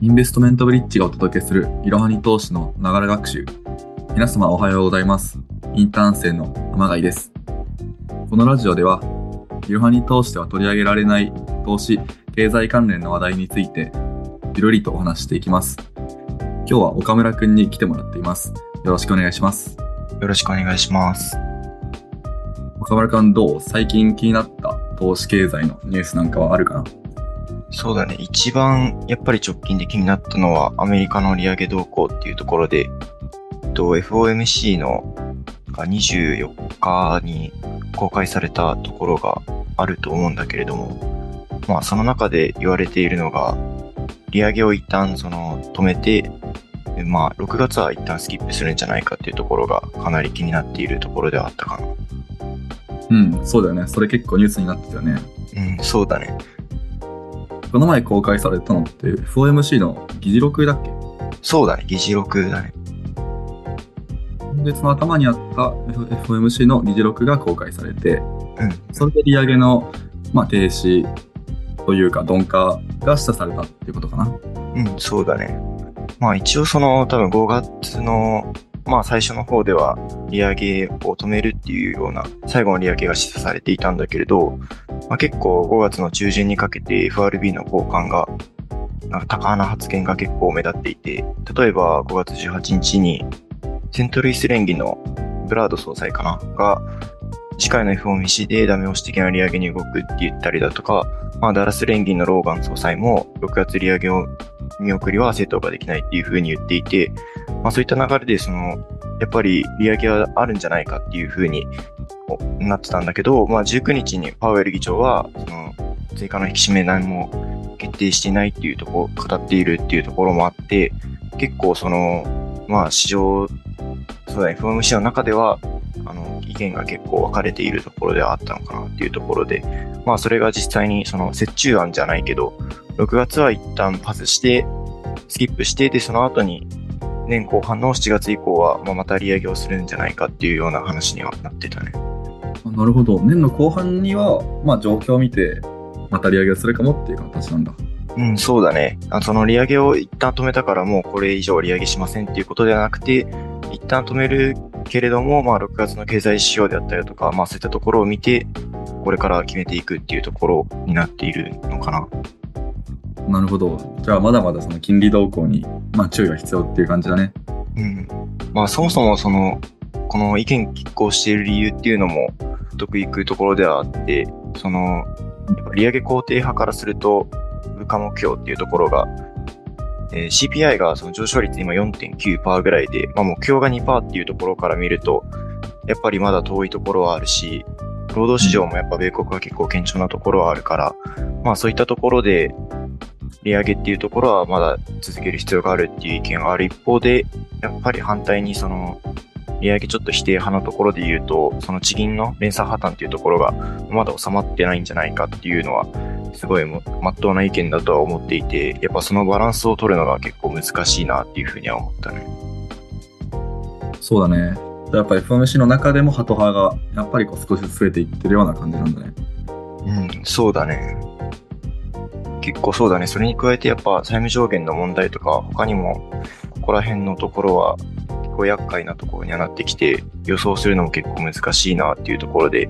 インベストメントブリッジがお届けするいろはに投資のながら学習。皆様おはようございます。インターン生の天貝です。このラジオでは、いろはに投資では取り上げられない投資、経済関連の話題について、いろりとお話していきます。今日は岡村くんに来てもらっています。よろしくお願いします。よろしくお願いします。岡村くんどう？最近気になった投資経済のニュースなんかはあるかな？そうだね。一番やっぱり直近で気になったのはアメリカの利上げ動向っていうところで、えっと FOMC のが24日に公開されたところがあると思うんだけれども、まあその中で言われているのが、利上げを一旦その止めて、でまあ6月は一旦スキップするんじゃないかっていうところがかなり気になっているところではあったかな。うん、そうだよね。それ結構ニュースになってたよね。うん、そうだね。この前公開されたのって FOMC の議事録だっけ？そうだね。議事録だね。今月の頭にあった FOMC の議事録が公開されて、うん。それで利上げの、まあ、停止というか鈍化が示唆されたっていうことかな。うん、そうだね。まあ一応その多分5月のまあ最初の方では利上げを止めるっていうような最後の利上げが示唆されていたんだけれど、まあ、結構5月の中旬にかけて FRB の高官がなんか高な発言が結構目立っていて、例えば5月18日にセントルイス連銀のブラード総裁かなが次回の FOMC でダメ押し的な利上げに動くって言ったりだとか、まあ、ダラス連銀のローガン総裁も6月利上げを見送りは正当化できないっていうふうに言っていて、まあそういった流れで、その、やっぱり利上げはあるんじゃないかっていうふうになってたんだけど、まあ19日にパウエル議長は、その、追加の引き締め何も決定していないっていうところ、語っているっていうところもあって、結構その、まあ市場、そうだね、FOMC の中では、あの、意見が結構分かれているところではあったのかなっていうところで、まあそれが実際にその折衷案じゃないけど、6月は一旦パスして、スキップして、で、その後に年後半の7月以降は、まあ、また利上げをするんじゃないかっていうような話にはなってたね。あなるほど。年の後半には、まあ、状況を見て、また利上げをするかもっていう形なんだ。うん、そうだね。あその利上げを一旦止めたからもうこれ以上利上げしませんっていうことではなくて、一旦止めるけれども、まあ6月の経済指標であったりだとか、まあそういったところを見て、これから決めていくっていうところになっているのかな。なるほど。じゃあ、まだまだその金利動向に、まあ、注意が必要っていう感じだね。うん。まあそもそもその、この意見拮抗している理由っていうのも、得意くところではあって、その、利上げ肯定派からすると、物価目標っていうところが、えー CPI がその上昇率今4.9%ぐらいで、まあ、目標が2%っていうところから見ると、やっぱりまだ遠いところはあるし、労働市場もやっぱ米国は結構堅調なところはあるから、まあそういったところで、利上げっていうところはまだ続ける必要があるっていう意見がある一方で、やっぱり反対にその、利上げちょっと否定派のところで言うと、その地銀の連鎖破綻っていうところがまだ収まってないんじゃないかっていうのは、すごいもまっとうな意見だとは思っていて、やっぱそのバランスを取るのが結構難しいなっていうふうには思ったね。そうだね。やっぱり FOMC の中でもハト派が、やっぱりこう少しずつ増えていってるような感じなんだね。うん、そうだね。結構そうだね。それに加えてやっぱ債務上限の問題とか、他にも、ここら辺のところは、結構厄介なところにはなってきて、予想するのも結構難しいなっていうところで、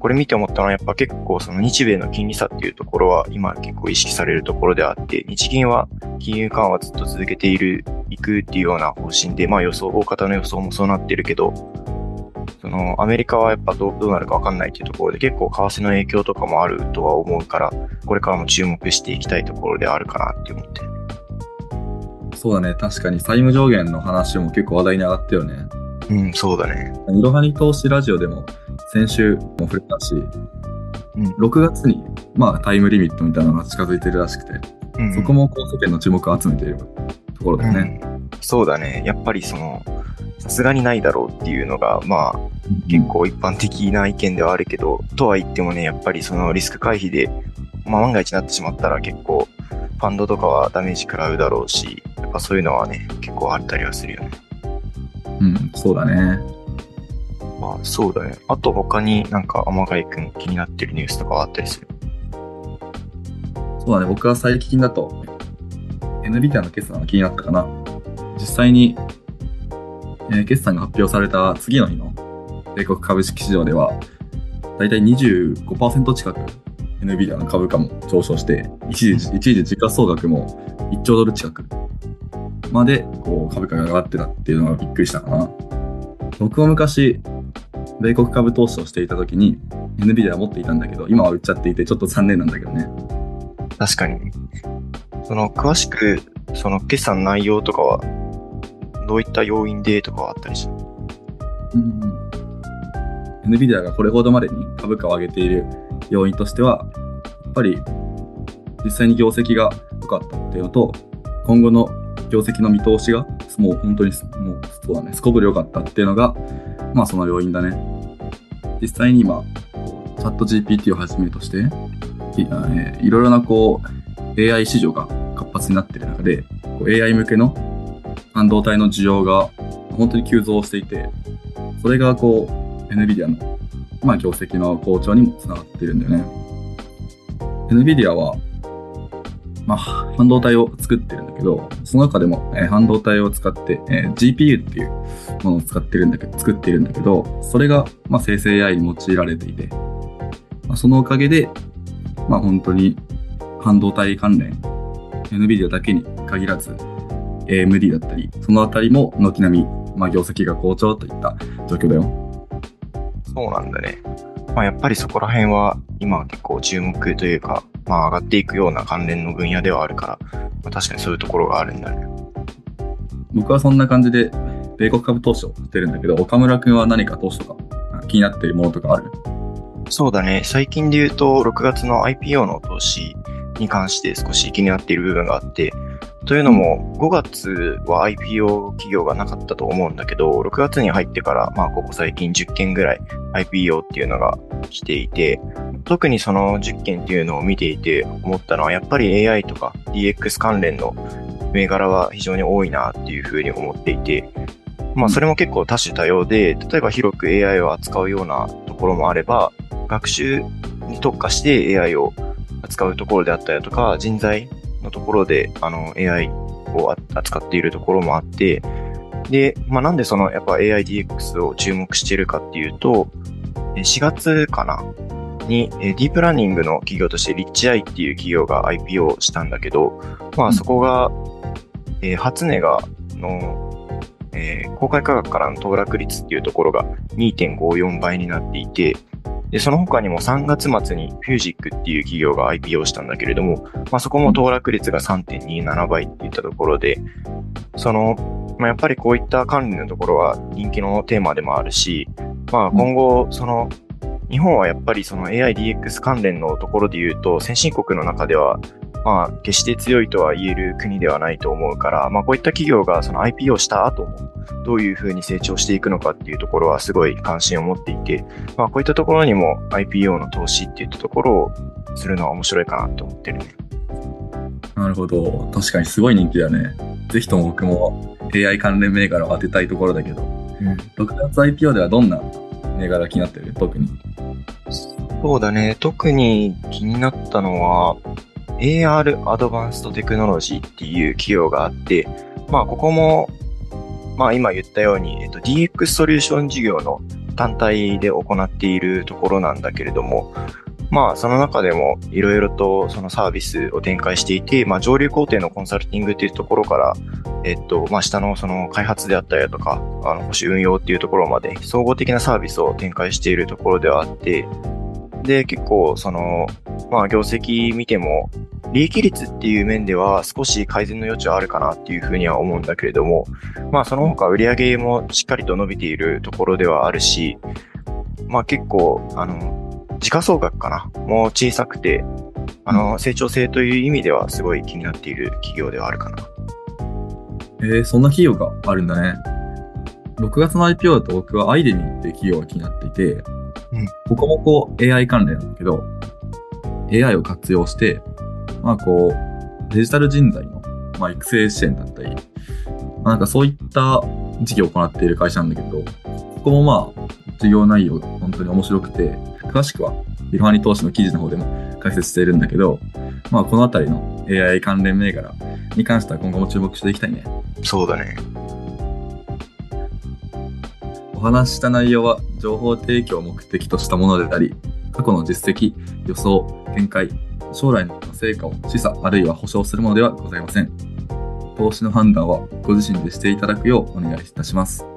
これ見て思ったのはやっぱ結構その日米の金利差っていうところは今結構意識されるところであって、日銀は金融緩和ずっと続けている、いくっていうような方針で、まあ予想、大方の予想もそうなってるけど、そのアメリカはやっぱどうなるかわかんないっていうところで結構為替の影響とかもあるとは思うから、これからも注目していきたいところであるかなって思って。そうだね。確かに債務上限の話も結構話題に上がったよね。うん、そうだね。いろはに投資ラジオでも先週も触れたし、うん6月に、まあ、タイムリミットみたいなのが近づいてるらしくて、うん、そこもこう世間の注目を集めているところだよね。うんそうだね。やっぱりその、さすがにないだろうっていうのが、まあ、結構一般的な意見ではあるけど、とは言ってもね、やっぱりそのリスク回避で、まあ万が一になってしまったら結構、ファンドとかはダメージ食らうだろうし、ぱそういうのはね、結構あったりはするよね。うん、そうだね。まあそうだね。あと他になんか天貝くん気になってるニュースとかはあったりする？そうだね。僕は最近だと、NVIDIA の決算が気になったかな。実際に、えー決算が発表された次の日の米国株式市場では、だいたい25%近く NVIDIA の株価も上昇して、一時、一時時価総額も1兆ドル近くまでこう株価が上がってたっていうのがびっくりしたかな。僕も昔、米国株投資をしていた時に NVIDIA は持っていたんだけど、今は売っちゃっていてちょっと残念なんだけどね。確かに。その、詳しく、その決算内容とかは、どういった要因でとかはあったりする？うん、NVIDIA がこれほどまでに株価を上げている要因としては、やっぱり実際に業績が良かったっていうのと、今後の業績の見通しがもう本当にもうそうだね、すこぶる良かったっていうのが、まあその要因だね。実際に今、チャット GPT をはじめとして、いえいろいろなこう AI 市場が活発になってる中で、こう AI 向けの半導体の需要が本当に急増していて、それがこう NVIDIA の、まあ、業績の好調にもつながってるんだよね。NVIDIA は、まあ、半導体を作ってるんだけど、その中でも、えー半導体を使って、えー GPU っていうものを使ってるんだけど、作っているんだけど、それが、まあ、生成 AI に用いられていて、まあ、そのおかげで、まあ、本当に半導体関連、NVIDIA だけに限らず、AMD だったり、そのあたりも軒並み、まあ、業績が好調といった状況だよ。そうなんだね。まあ、やっぱりそこら辺は今は結構注目というか、まあ、上がっていくような関連の分野ではあるから、まあ、確かにそういうところがあるんだね。僕はそんな感じで、米国株投資をしてるんだけど、岡村くんは何か投資とか気になっているものとかある？そうだね。最近で言うと、6月の IPO の投資に関して少し気になっている部分があって、というのも、5月は IPO 企業がなかったと思うんだけど、6月に入ってから、まあ、ここ最近10件ぐらい IPO っていうのが来ていて、特にその10件っていうのを見ていて思ったのは、やっぱり AI とか DX 関連の銘柄は非常に多いなっていうふうに思っていて、まあそれも結構多種多様で、例えば広く AI を扱うようなところもあれば、学習に特化して AI を扱うところであったりだとか、人材のところであの AI を扱っているところもあって、で、まあなんでそのやっぱ AIDX を注目しているかっていうと、え4月かな？に、えーディープラーニングの企業としてリッチアイっていう企業が IPO したんだけど、まあそこが、えー初値が、の、えー公開価格からの騰落率っていうところが2.54倍になっていて、で、その他にも3月末にフュージックっていう企業が IPO したんだけれども、まあそこも騰落率が3.27倍っていったところで、その、まあやっぱりこういった管理のところは人気のテーマでもあるし、まあ今後、その、日本はやっぱりその AIDX 関連のところで言うと、先進国の中では、まあ、決して強いとは言える国ではないと思うから、まあ、こういった企業がその IPO した後も、どういうふうに成長していくのかっていうところはすごい関心を持っていて、まあ、こういったところにも IPO の投資っていったところをするのは面白いかなと思ってるね。なるほど。確かにすごい人気だね。ぜひとも僕も AI 関連銘柄を当てたいところだけど、6月 IPO ではどんな銘柄気になってる？特に。そうだね。特に気になったのは、AR アドバンストテクノロジーっていう企業があって、まあ、ここも、まあ、今言ったように、えっと、DX ソリューション事業の単体で行っているところなんだけれども、まあ、その中でもいろいろとそのサービスを展開していて、まあ、上流工程のコンサルティングっていうところから、えっと、まあ、下のその開発であったりだとか、あの、保守運用っていうところまで総合的なサービスを展開しているところではあって、で、結構、その、まあ、業績見ても、利益率っていう面では少し改善の余地はあるかなっていうふうには思うんだけれども、まあ、その他売上もしっかりと伸びているところではあるし、まあ、結構、あの、時価総額かなもう小さくて、あの、成長性という意味ではすごい気になっている企業ではあるかな。えー、そんな企業があるんだね。6月の IPO だと僕はアイデミーっていう企業が気になっていて、うんここもこう AI 関連なんだけど、AI を活用して、まあこう、デジタル人材の、まあ、育成支援だったり、まあ、なんかそういった事業を行っている会社なんだけど、こもまあ、授業内容本当に面白くて、詳しくは、いろはに投資の記事の方でも解説しているんだけど、まあ、このあたりの AI 関連銘柄に関しては今後も注目していきたいね。そうだね。お話しした内容は情報提供を目的としたものであり、過去の実績、予想、見解、将来の成果を示唆あるいは保証するものではございません。投資の判断はご自身でしていただくようお願いいたします。